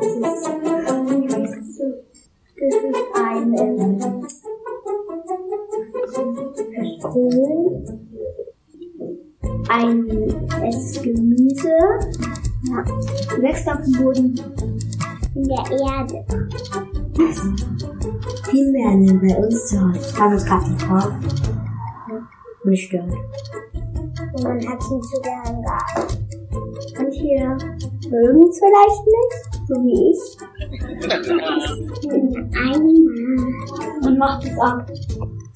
Das ist eine Kohl. Ein es Gemüse. Ja. Wächst auf dem Boden. In der Erde. Himbeeren bei uns zu Hause. Haben uns gerade gekauft. Mich stört. Und man hat ihn sogar im Garten. Und hier mögen es vielleicht nicht, so wie ich. Einmal. Man macht es ab.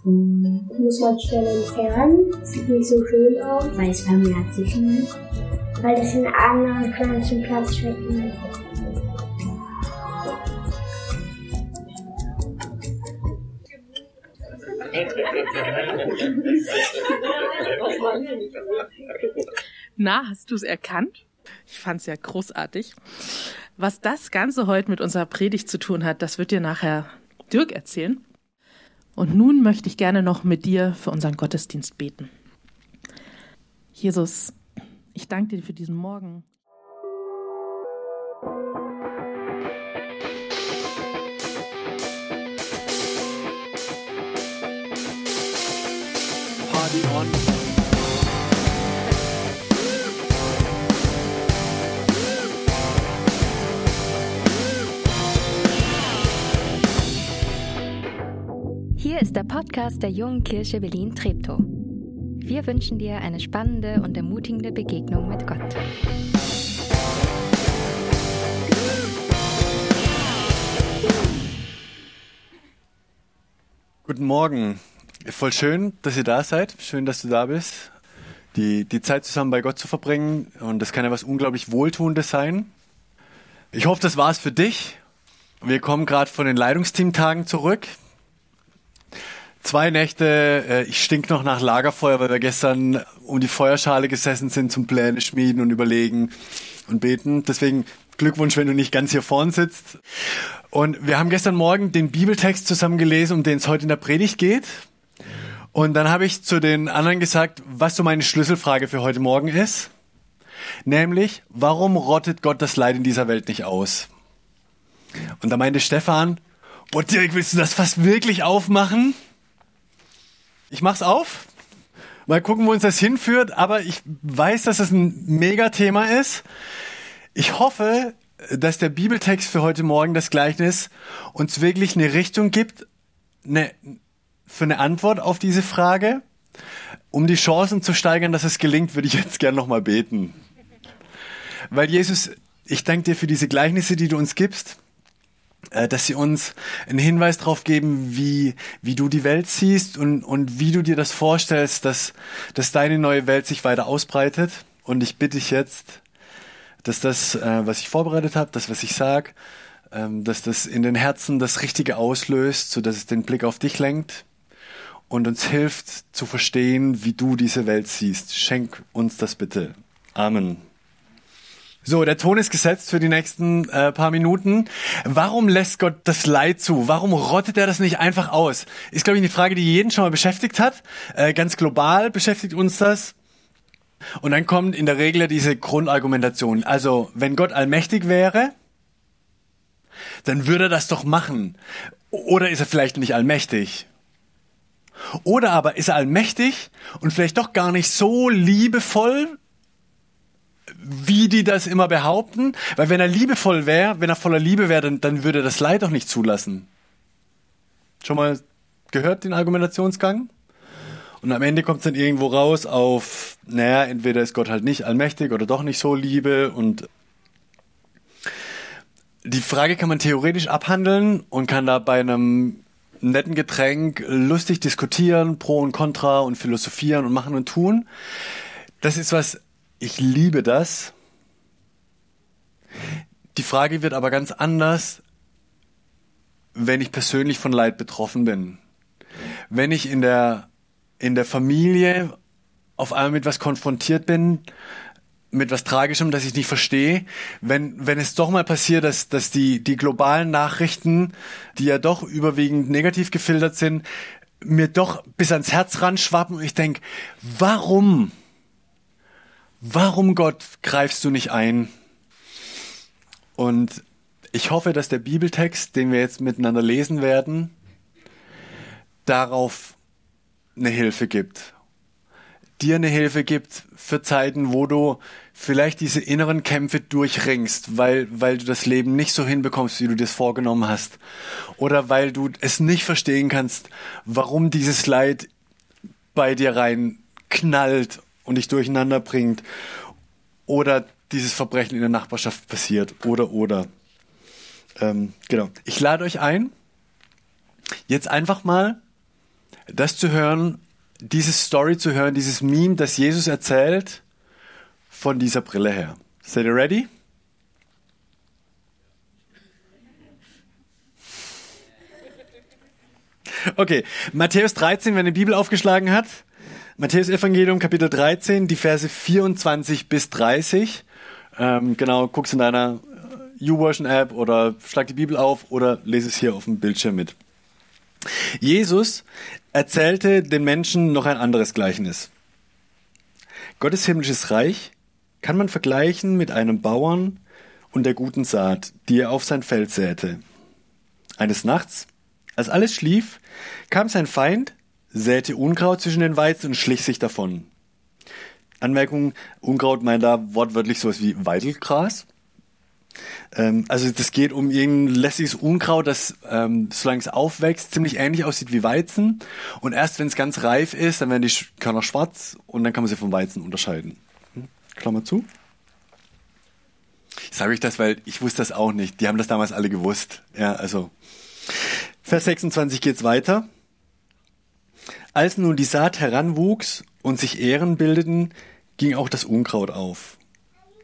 Muss man schnell entfernen. Sieht nicht so schön aus. Weil es vermehrt sich nicht. Weil das in anderen Pflanzen Platz wegnehmen. Na, hast du es erkannt? Ich fand's ja großartig. Was das Ganze heute mit unserer Predigt zu tun hat, das wird dir nachher Dirk erzählen. Und nun möchte ich gerne noch mit dir für unseren Gottesdienst beten. Jesus, ich danke dir für diesen Morgen. Party on. Hier ist der Podcast der Jungen Kirche Berlin-Treptow. Wir wünschen dir eine spannende und ermutigende Begegnung mit Gott. Guten Morgen. Voll schön, dass ihr da seid. Schön, dass du da bist. Die, die Zeit zusammen bei Gott zu verbringen. Und das kann ja was unglaublich Wohltuendes sein. Ich hoffe, das war's für dich. Wir kommen gerade von den Leitungsteamtagen zurück. Zwei Nächte, äh, ich stink noch nach Lagerfeuer, weil wir gestern um die Feuerschale gesessen sind zum Pläne schmieden und überlegen und beten. Deswegen Glückwunsch, wenn du nicht ganz hier vorn sitzt. Und wir haben gestern Morgen den Bibeltext zusammen gelesen, um den es heute in der Predigt geht. Und dann habe ich zu den anderen gesagt, was so meine Schlüsselfrage für heute Morgen ist. Nämlich, warum rottet Gott das Leid in dieser Welt nicht aus? Und da meinte Stefan, boah Dirk, willst du das fast wirklich aufmachen? Ich mach's auf. Mal gucken, wo uns das hinführt. Aber ich weiß, dass es das ein Megathema ist. Ich hoffe, dass der Bibeltext für heute Morgen das Gleichnis uns wirklich eine Richtung gibt, eine, für eine Antwort auf diese Frage. Um die Chancen zu steigern, dass es gelingt, würde ich jetzt gern nochmal beten. Weil Jesus, ich danke dir für diese Gleichnisse, die du uns gibst, dass sie uns einen Hinweis darauf geben, wie, wie du die Welt siehst und, und wie du dir das vorstellst, dass, dass deine neue Welt sich weiter ausbreitet. Und ich bitte dich jetzt, dass das, äh, was ich vorbereitet habe, das, was ich sag, ähm, dass das in den Herzen das Richtige auslöst, so dass es den Blick auf dich lenkt und uns hilft zu verstehen, wie du diese Welt siehst. Schenk uns das bitte. Amen. So, der Ton ist gesetzt für die nächsten äh, paar Minuten. Warum lässt Gott das Leid zu? Warum rottet er das nicht einfach aus? Ist, glaube ich, eine Frage, die jeden schon mal beschäftigt hat. Äh, ganz global beschäftigt uns das. Und dann kommt in der Regel diese Grundargumentation. Also, wenn Gott allmächtig wäre, dann würde er das doch machen. Oder ist er vielleicht nicht allmächtig? Oder aber ist er allmächtig und vielleicht doch gar nicht so liebevoll, wie die das immer behaupten. Weil wenn er liebevoll wäre, wenn er voller Liebe wäre, dann, dann würde er das Leid doch nicht zulassen. Schon mal gehört den Argumentationsgang? Und am Ende kommt es dann irgendwo raus auf, naja, entweder ist Gott halt nicht allmächtig oder doch nicht so Liebe und die Frage kann man theoretisch abhandeln und kann da bei einem netten Getränk lustig diskutieren, pro und contra und philosophieren und machen und tun. Das ist was, ich liebe das. Die Frage wird aber ganz anders, wenn ich persönlich von Leid betroffen bin. Wenn ich in der, in der Familie auf einmal mit was konfrontiert bin, mit was Tragischem, das ich nicht verstehe, wenn, wenn es doch mal passiert, dass, dass die, die globalen Nachrichten, die ja doch überwiegend negativ gefiltert sind, mir doch bis ans Herz ran schwappen und ich denke, warum? Warum Gott greifst du nicht ein? Und ich hoffe, dass der Bibeltext, den wir jetzt miteinander lesen werden, darauf eine Hilfe gibt. Dir eine Hilfe gibt für Zeiten, wo du vielleicht diese inneren Kämpfe durchringst, weil, weil du das Leben nicht so hinbekommst, wie du das vorgenommen hast. Oder weil du es nicht verstehen kannst, warum dieses Leid bei dir rein knallt und dich durcheinander bringt. Oder dieses Verbrechen in der Nachbarschaft passiert. Oder, oder. Ähm, genau. Ich lade euch ein, jetzt einfach mal das zu hören, diese Story zu hören, dieses Meme, das Jesus erzählt, von dieser Brille her. Seid ihr ready? Okay, Matthäus 13, wer eine Bibel aufgeschlagen hat. Matthäus Evangelium Kapitel 13, die Verse 24 bis 30. Ähm, genau, guck's in deiner YouVersion App oder schlag die Bibel auf oder lese es hier auf dem Bildschirm mit. Jesus erzählte den Menschen noch ein anderes Gleichnis. Gottes himmlisches Reich kann man vergleichen mit einem Bauern und der guten Saat, die er auf sein Feld säte. Eines Nachts, als alles schlief, kam sein Feind, säte Unkraut zwischen den Weizen und schlich sich davon. Anmerkung, Unkraut meint da wortwörtlich sowas wie Weidelgras. Ähm, also das geht um irgendein lässiges Unkraut, das, ähm, solange es aufwächst, ziemlich ähnlich aussieht wie Weizen. Und erst wenn es ganz reif ist, dann werden die Körner schwarz und dann kann man sie vom Weizen unterscheiden. Hm? Klammer zu. Sage ich das, weil ich wusste das auch nicht. Die haben das damals alle gewusst. Ja, also. Vers 26 geht's weiter. Als nun die Saat heranwuchs und sich Ähren bildeten, ging auch das Unkraut auf.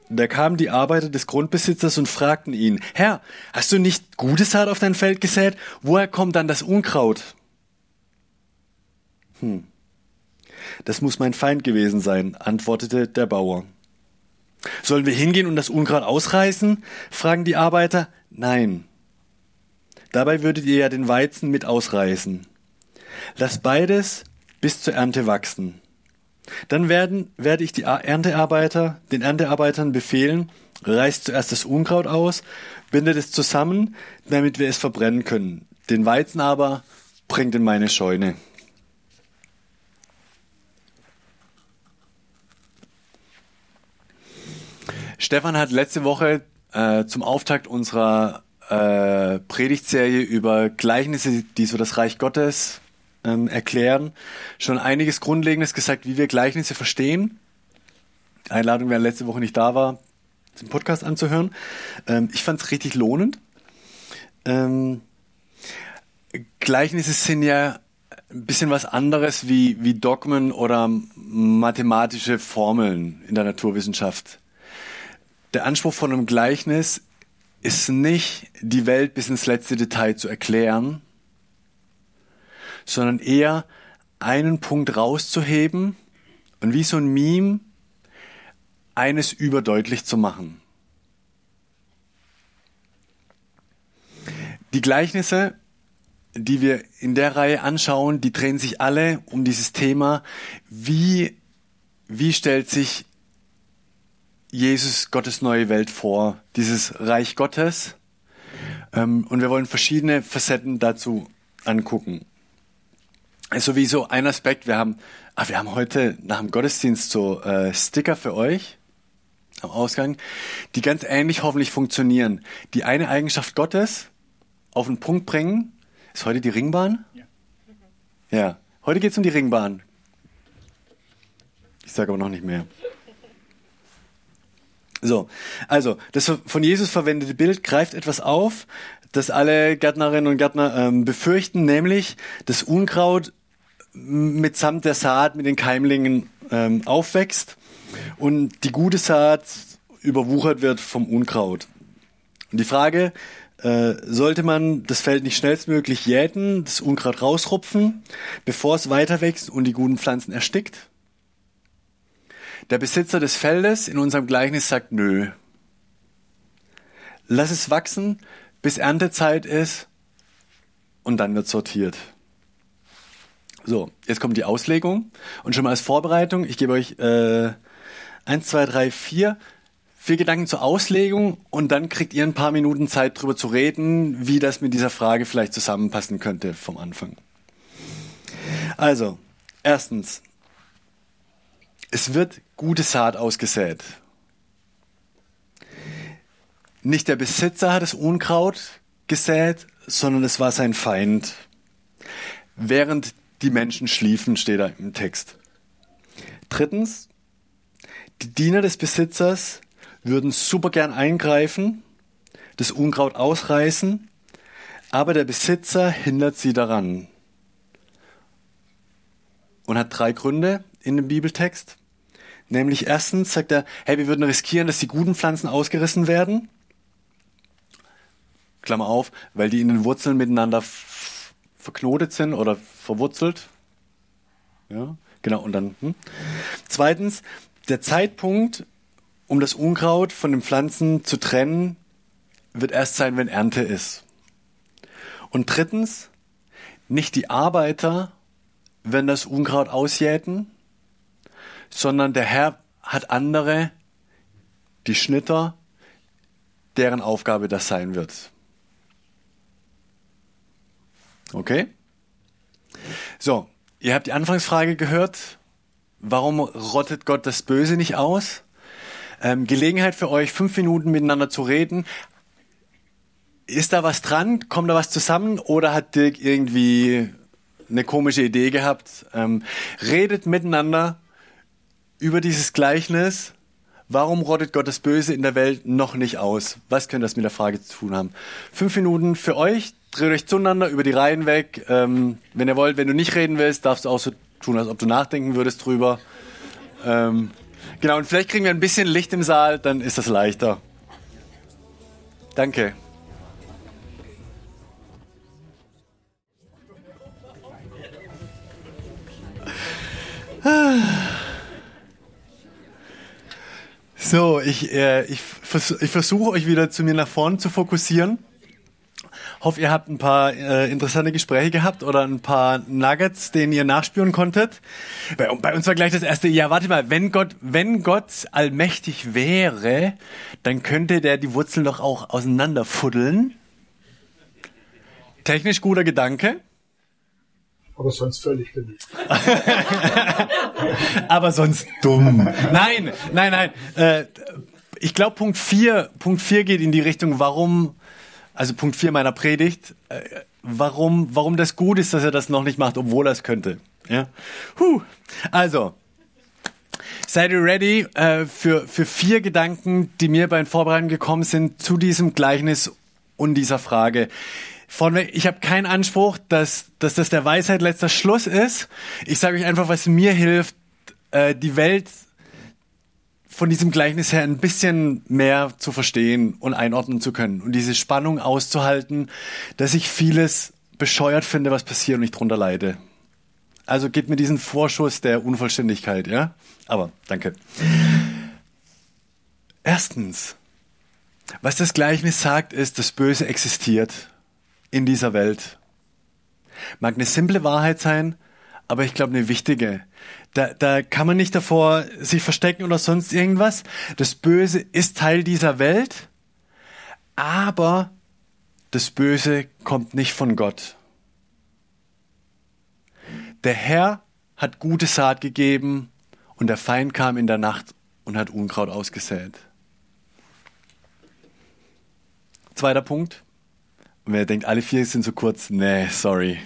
Da kamen die Arbeiter des Grundbesitzers und fragten ihn, Herr, hast du nicht gute Saat auf dein Feld gesät? Woher kommt dann das Unkraut? Hm. Das muss mein Feind gewesen sein, antwortete der Bauer. Sollen wir hingehen und das Unkraut ausreißen? fragen die Arbeiter. Nein. Dabei würdet ihr ja den Weizen mit ausreißen. Lass beides bis zur Ernte wachsen. Dann werden, werde ich die Erntearbeiter, den Erntearbeitern befehlen, reißt zuerst das Unkraut aus, bindet es zusammen, damit wir es verbrennen können. Den Weizen aber bringt in meine Scheune. Stefan hat letzte Woche äh, zum Auftakt unserer äh, Predigtserie über Gleichnisse, die so das Reich Gottes ähm, erklären, schon einiges Grundlegendes gesagt, wie wir Gleichnisse verstehen. Einladung, wer letzte Woche nicht da war, den Podcast anzuhören. Ähm, ich fand es richtig lohnend. Ähm, Gleichnisse sind ja ein bisschen was anderes wie, wie Dogmen oder mathematische Formeln in der Naturwissenschaft. Der Anspruch von einem Gleichnis ist nicht, die Welt bis ins letzte Detail zu erklären, sondern eher einen Punkt rauszuheben und wie so ein Meme eines überdeutlich zu machen. Die Gleichnisse, die wir in der Reihe anschauen, die drehen sich alle um dieses Thema, wie, wie stellt sich Jesus Gottes neue Welt vor, dieses Reich Gottes. Ähm, und wir wollen verschiedene Facetten dazu angucken sowieso ein Aspekt. Wir haben, ah, wir haben heute nach dem Gottesdienst so äh, Sticker für euch am Ausgang, die ganz ähnlich hoffentlich funktionieren. Die eine Eigenschaft Gottes auf den Punkt bringen. Ist heute die Ringbahn? Ja. Ja. Heute geht es um die Ringbahn. Ich sage aber noch nicht mehr. So, also das von Jesus verwendete Bild greift etwas auf, das alle Gärtnerinnen und Gärtner ähm, befürchten, nämlich das Unkraut mitsamt der Saat mit den Keimlingen ähm, aufwächst und die gute Saat überwuchert wird vom Unkraut. Und die Frage, äh, sollte man das Feld nicht schnellstmöglich jäten, das Unkraut rausrupfen, bevor es weiter wächst und die guten Pflanzen erstickt? Der Besitzer des Feldes in unserem Gleichnis sagt, nö. Lass es wachsen, bis Erntezeit ist und dann wird sortiert. So, jetzt kommt die Auslegung. Und schon mal als Vorbereitung, ich gebe euch äh, 1, 2, 3, 4, vier Gedanken zur Auslegung und dann kriegt ihr ein paar Minuten Zeit darüber zu reden, wie das mit dieser Frage vielleicht zusammenpassen könnte vom Anfang. Also, erstens, es wird gute Saat ausgesät. Nicht der Besitzer hat das Unkraut gesät, sondern es war sein Feind. Während die Menschen schliefen, steht da im Text. Drittens, die Diener des Besitzers würden super gern eingreifen, das Unkraut ausreißen, aber der Besitzer hindert sie daran. Und hat drei Gründe in dem Bibeltext. Nämlich erstens sagt er, hey, wir würden riskieren, dass die guten Pflanzen ausgerissen werden. Klammer auf, weil die in den Wurzeln miteinander verknotet sind oder verwurzelt. Ja, genau, und dann. Hm. Zweitens, der Zeitpunkt, um das Unkraut von den Pflanzen zu trennen, wird erst sein, wenn Ernte ist. Und drittens, nicht die Arbeiter werden das Unkraut ausjäten, sondern der Herr hat andere, die Schnitter, deren Aufgabe das sein wird. Okay? So, ihr habt die Anfangsfrage gehört. Warum rottet Gott das Böse nicht aus? Ähm, Gelegenheit für euch, fünf Minuten miteinander zu reden. Ist da was dran? Kommt da was zusammen? Oder hat Dirk irgendwie eine komische Idee gehabt? Ähm, redet miteinander über dieses Gleichnis. Warum rottet Gott das Böse in der Welt noch nicht aus? Was könnte das mit der Frage zu tun haben? Fünf Minuten für euch. Dreht euch zueinander über die Reihen weg. Ähm, wenn ihr wollt, wenn du nicht reden willst, darfst du auch so tun, als ob du nachdenken würdest drüber. Ähm, genau, und vielleicht kriegen wir ein bisschen Licht im Saal, dann ist das leichter. Danke. So, ich, äh, ich, vers ich versuche euch wieder zu mir nach vorne zu fokussieren. Hoffe, ihr habt ein paar äh, interessante Gespräche gehabt oder ein paar Nuggets, denen ihr nachspüren konntet. Bei, bei, uns war gleich das erste, ja, warte mal, wenn Gott, wenn Gott allmächtig wäre, dann könnte der die Wurzeln doch auch auseinanderfuddeln. Technisch guter Gedanke. Aber sonst völlig daneben. Aber sonst dumm. Nein, nein, nein. Äh, ich glaube, Punkt 4 Punkt 4 geht in die Richtung, warum also Punkt 4 meiner Predigt, äh, warum, warum das gut ist, dass er das noch nicht macht, obwohl er es könnte. Ja? Huh. Also, seid ihr ready äh, für, für vier Gedanken, die mir beim Vorbereiten gekommen sind zu diesem Gleichnis und dieser Frage. Vornweg, ich habe keinen Anspruch, dass, dass das der Weisheit letzter Schluss ist. Ich sage euch einfach, was mir hilft, äh, die Welt von diesem Gleichnis her ein bisschen mehr zu verstehen und einordnen zu können und diese Spannung auszuhalten, dass ich vieles bescheuert finde, was passiert und ich drunter leide. Also geht mir diesen Vorschuss der Unvollständigkeit, ja? Aber danke. Erstens, was das Gleichnis sagt, ist, das Böse existiert in dieser Welt. Mag eine simple Wahrheit sein, aber ich glaube eine wichtige. Da, da kann man nicht davor sich verstecken oder sonst irgendwas. Das Böse ist Teil dieser Welt, aber das Böse kommt nicht von Gott. Der Herr hat gute Saat gegeben und der Feind kam in der Nacht und hat Unkraut ausgesät. Zweiter Punkt. Und wer denkt, alle vier sind so kurz, nee, sorry.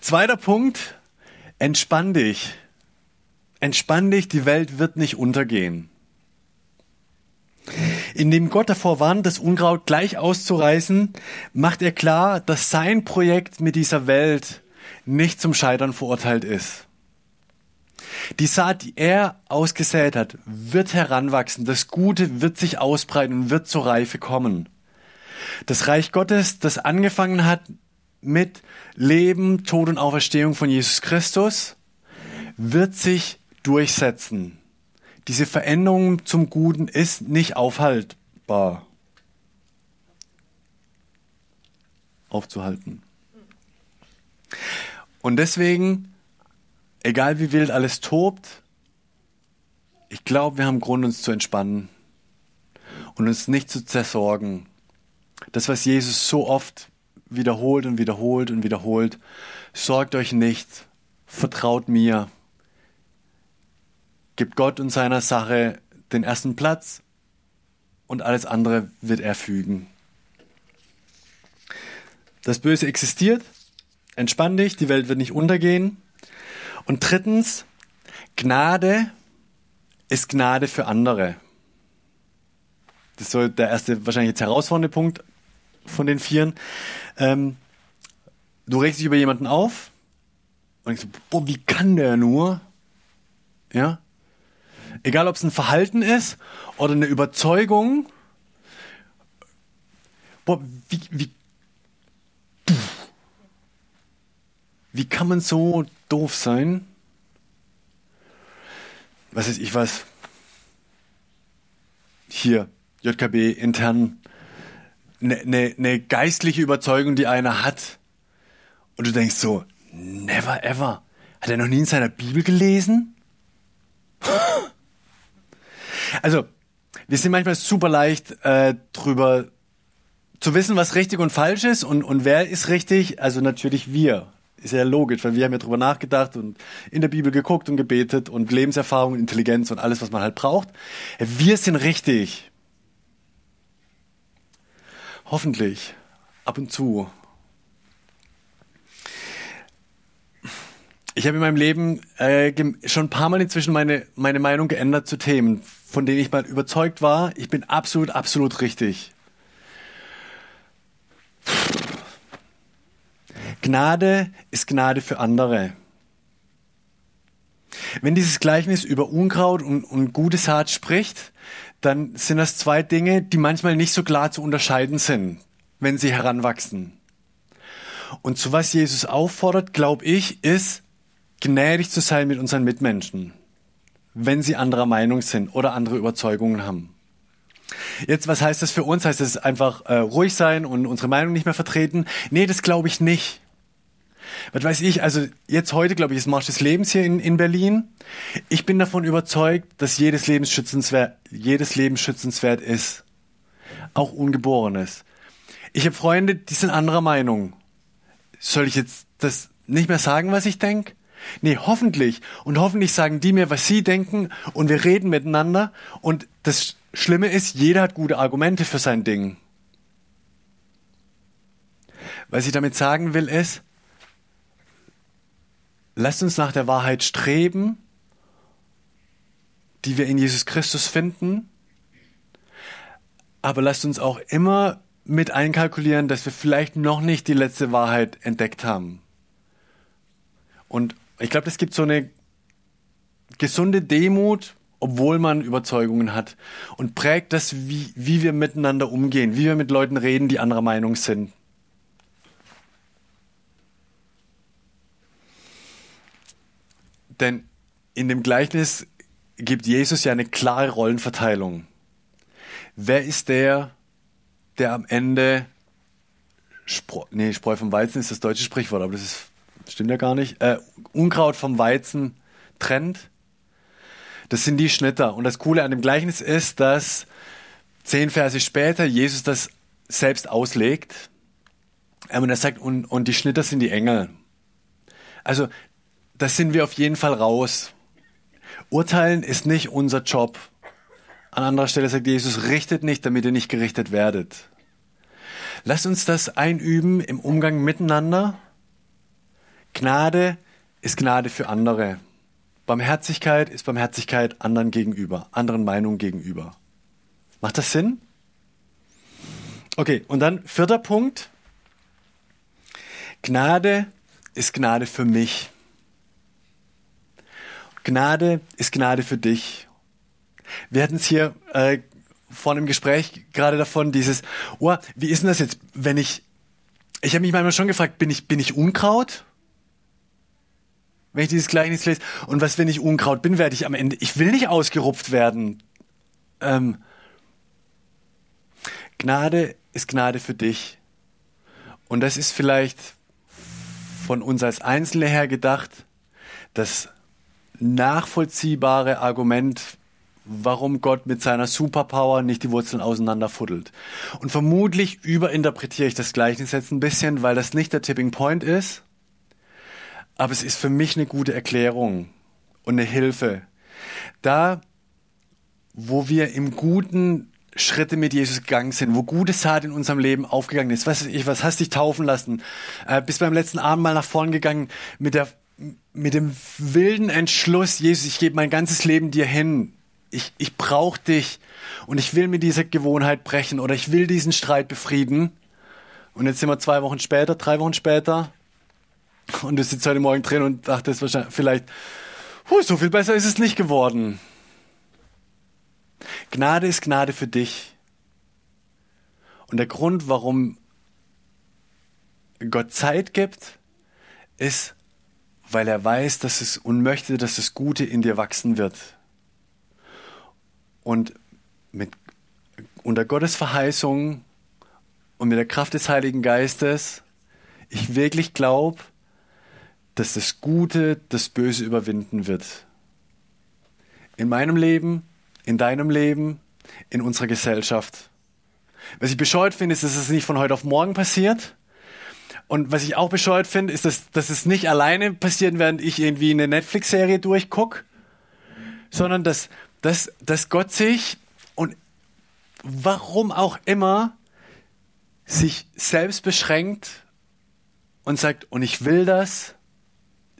Zweiter Punkt, entspann dich. Entspann dich, die Welt wird nicht untergehen. Indem Gott davor warnt, das Unkraut gleich auszureißen, macht er klar, dass sein Projekt mit dieser Welt nicht zum Scheitern verurteilt ist. Die Saat, die er ausgesät hat, wird heranwachsen. Das Gute wird sich ausbreiten und wird zur Reife kommen. Das Reich Gottes, das angefangen hat mit Leben, Tod und Auferstehung von Jesus Christus wird sich durchsetzen. Diese Veränderung zum Guten ist nicht aufhaltbar. Aufzuhalten. Und deswegen, egal wie wild alles tobt, ich glaube, wir haben Grund, uns zu entspannen und uns nicht zu zersorgen. Das, was Jesus so oft wiederholt und wiederholt und wiederholt, sorgt euch nicht, vertraut mir, gibt Gott und seiner Sache den ersten Platz und alles andere wird er fügen. Das Böse existiert, entspann dich, die Welt wird nicht untergehen. Und drittens, Gnade ist Gnade für andere. Das ist so der erste, wahrscheinlich jetzt herausfordernde Punkt von den Vieren. Ähm, du regst dich über jemanden auf und denkst, boah, wie kann der nur? Ja? Egal, ob es ein Verhalten ist oder eine Überzeugung. Boah, wie, wie, wie kann man so doof sein? Was ist, ich weiß, hier, JKB intern, eine ne, ne geistliche Überzeugung, die einer hat. Und du denkst so, never ever. Hat er noch nie in seiner Bibel gelesen? Also, wir sind manchmal super leicht äh, drüber zu wissen, was richtig und falsch ist und, und wer ist richtig. Also natürlich wir. Ist ja logisch, weil wir haben ja drüber nachgedacht und in der Bibel geguckt und gebetet und Lebenserfahrung, Intelligenz und alles, was man halt braucht. Wir sind richtig. Hoffentlich. Ab und zu. Ich habe in meinem Leben äh, schon ein paar Mal inzwischen meine, meine Meinung geändert zu Themen, von denen ich mal überzeugt war, ich bin absolut, absolut richtig. Gnade ist Gnade für andere. Wenn dieses Gleichnis über Unkraut und, und gute Saat spricht, dann sind das zwei Dinge, die manchmal nicht so klar zu unterscheiden sind, wenn sie heranwachsen. Und zu was Jesus auffordert, glaube ich, ist, gnädig zu sein mit unseren Mitmenschen wenn sie anderer Meinung sind oder andere Überzeugungen haben. Jetzt, was heißt das für uns? Heißt das einfach äh, ruhig sein und unsere Meinung nicht mehr vertreten? Nee, das glaube ich nicht. Was weiß ich, also jetzt heute, glaube ich, ist Marsch des Lebens hier in, in Berlin. Ich bin davon überzeugt, dass jedes Leben schützenswert, jedes Leben schützenswert ist. Auch Ungeborenes. Ich habe Freunde, die sind anderer Meinung. Soll ich jetzt das nicht mehr sagen, was ich denke? Nee, hoffentlich. Und hoffentlich sagen die mir, was sie denken und wir reden miteinander. Und das Schlimme ist, jeder hat gute Argumente für sein Ding. Was ich damit sagen will, ist, lasst uns nach der Wahrheit streben, die wir in Jesus Christus finden. Aber lasst uns auch immer mit einkalkulieren, dass wir vielleicht noch nicht die letzte Wahrheit entdeckt haben. Und ich glaube, es gibt so eine gesunde Demut, obwohl man Überzeugungen hat und prägt das, wie, wie wir miteinander umgehen, wie wir mit Leuten reden, die anderer Meinung sind. Denn in dem Gleichnis gibt Jesus ja eine klare Rollenverteilung. Wer ist der, der am Ende, Spro nee, Spreu vom Weizen ist das deutsche Sprichwort, aber das ist stimmt ja gar nicht, äh, Unkraut vom Weizen trennt. Das sind die Schnitter. Und das Coole an dem Gleichnis ist, dass zehn Verse später Jesus das selbst auslegt. Ähm, und er sagt, und, und die Schnitter sind die Engel. Also, das sind wir auf jeden Fall raus. Urteilen ist nicht unser Job. An anderer Stelle sagt Jesus, richtet nicht, damit ihr nicht gerichtet werdet. Lasst uns das einüben im Umgang miteinander Gnade ist Gnade für andere. Barmherzigkeit ist Barmherzigkeit anderen gegenüber, anderen Meinungen gegenüber. Macht das Sinn? Okay, und dann vierter Punkt. Gnade ist Gnade für mich. Gnade ist Gnade für dich. Wir hatten es hier äh, vor einem Gespräch gerade davon, dieses, oh, wie ist denn das jetzt, wenn ich, ich habe mich manchmal schon gefragt, bin ich, bin ich Unkraut? wenn ich dieses Gleichnis lese. Und was, wenn ich Unkraut bin, werde ich am Ende, ich will nicht ausgerupft werden. Ähm, Gnade ist Gnade für dich. Und das ist vielleicht von uns als Einzelne her gedacht, das nachvollziehbare Argument warum Gott mit seiner Superpower nicht die Wurzeln auseinanderfuddelt. Und vermutlich überinterpretiere ich das Gleichnis jetzt ein bisschen, weil das nicht der Tipping Point ist. Aber es ist für mich eine gute Erklärung und eine Hilfe. Da, wo wir im Guten Schritte mit Jesus gegangen sind, wo gute Saat in unserem Leben aufgegangen ist. Was, ich, was hast dich taufen lassen? Äh, bist beim letzten Abend mal nach vorn gegangen mit der, mit dem wilden Entschluss, Jesus, ich gebe mein ganzes Leben dir hin. Ich, ich brauche dich und ich will mit dieser Gewohnheit brechen oder ich will diesen Streit befrieden. Und jetzt sind wir zwei Wochen später, drei Wochen später und du sitzt heute Morgen drin und dachtest wahrscheinlich, vielleicht, huh, so viel besser ist es nicht geworden. Gnade ist Gnade für dich. Und der Grund, warum Gott Zeit gibt, ist, weil er weiß, dass es und möchte, dass das Gute in dir wachsen wird. Und mit, unter Gottes Verheißung und mit der Kraft des Heiligen Geistes, ich wirklich glaube, dass das Gute das Böse überwinden wird. In meinem Leben, in deinem Leben, in unserer Gesellschaft. Was ich bescheuert finde, ist, dass es nicht von heute auf morgen passiert. Und was ich auch bescheuert finde, ist, dass, dass es nicht alleine passiert, während ich irgendwie eine Netflix-Serie durchgucke, sondern dass, dass, dass Gott sich und warum auch immer sich selbst beschränkt und sagt, und ich will das,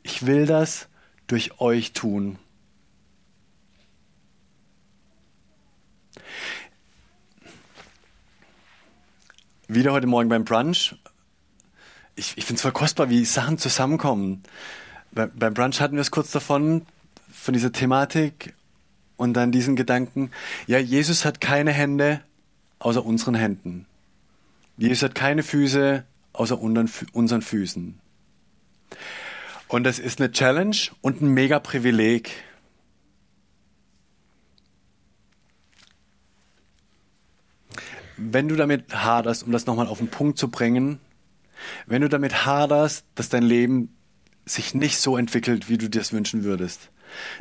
ich will das durch euch tun. Wieder heute Morgen beim Brunch. Ich, ich finde es voll kostbar, wie Sachen zusammenkommen. Bei, beim Brunch hatten wir es kurz davon, von dieser Thematik und dann diesen Gedanken, ja, Jesus hat keine Hände außer unseren Händen. Jesus hat keine Füße außer unseren Füßen. Und das ist eine Challenge und ein mega Privileg. wenn du damit haderst, um das nochmal auf den Punkt zu bringen, wenn du damit haderst, dass dein Leben sich nicht so entwickelt, wie du dir es wünschen würdest,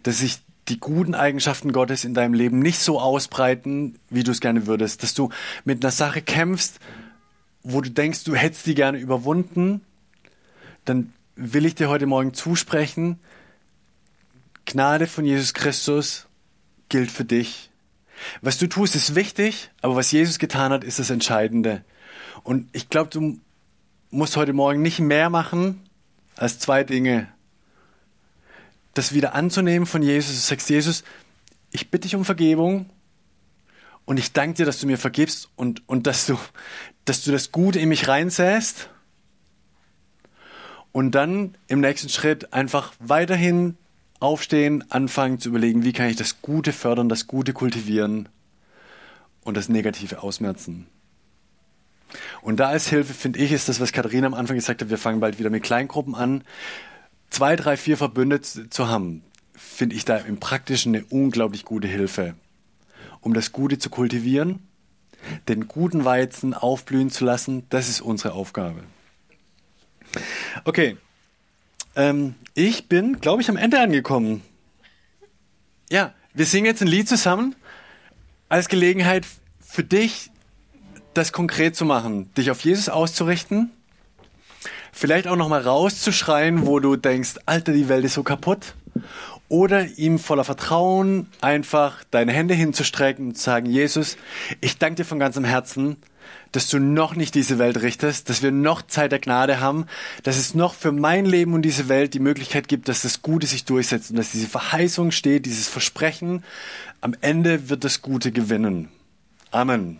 dass sich die guten Eigenschaften Gottes in deinem Leben nicht so ausbreiten, wie du es gerne würdest, dass du mit einer Sache kämpfst, wo du denkst, du hättest die gerne überwunden, dann will ich dir heute Morgen zusprechen, Gnade von Jesus Christus gilt für dich was du tust, ist wichtig, aber was Jesus getan hat, ist das Entscheidende. Und ich glaube, du musst heute Morgen nicht mehr machen als zwei Dinge. Das wieder anzunehmen von Jesus. Du sagst, Jesus, ich bitte dich um Vergebung und ich danke dir, dass du mir vergibst und, und dass, du, dass du das Gute in mich reinsäst. Und dann im nächsten Schritt einfach weiterhin aufstehen, anfangen zu überlegen, wie kann ich das Gute fördern, das Gute kultivieren und das Negative ausmerzen. Und da als Hilfe, finde ich, ist das, was Katharina am Anfang gesagt hat, wir fangen bald wieder mit Kleingruppen an. Zwei, drei, vier Verbündete zu haben, finde ich da im Praktischen eine unglaublich gute Hilfe. Um das Gute zu kultivieren, den guten Weizen aufblühen zu lassen, das ist unsere Aufgabe. Okay, ähm, ich bin, glaube ich, am Ende angekommen. Ja, wir singen jetzt ein Lied zusammen als Gelegenheit für dich, das konkret zu machen, dich auf Jesus auszurichten, vielleicht auch nochmal rauszuschreien, wo du denkst, Alter, die Welt ist so kaputt. Oder ihm voller Vertrauen einfach deine Hände hinzustrecken und zu sagen, Jesus, ich danke dir von ganzem Herzen, dass du noch nicht diese Welt richtest, dass wir noch Zeit der Gnade haben, dass es noch für mein Leben und diese Welt die Möglichkeit gibt, dass das Gute sich durchsetzt und dass diese Verheißung steht, dieses Versprechen, am Ende wird das Gute gewinnen. Amen.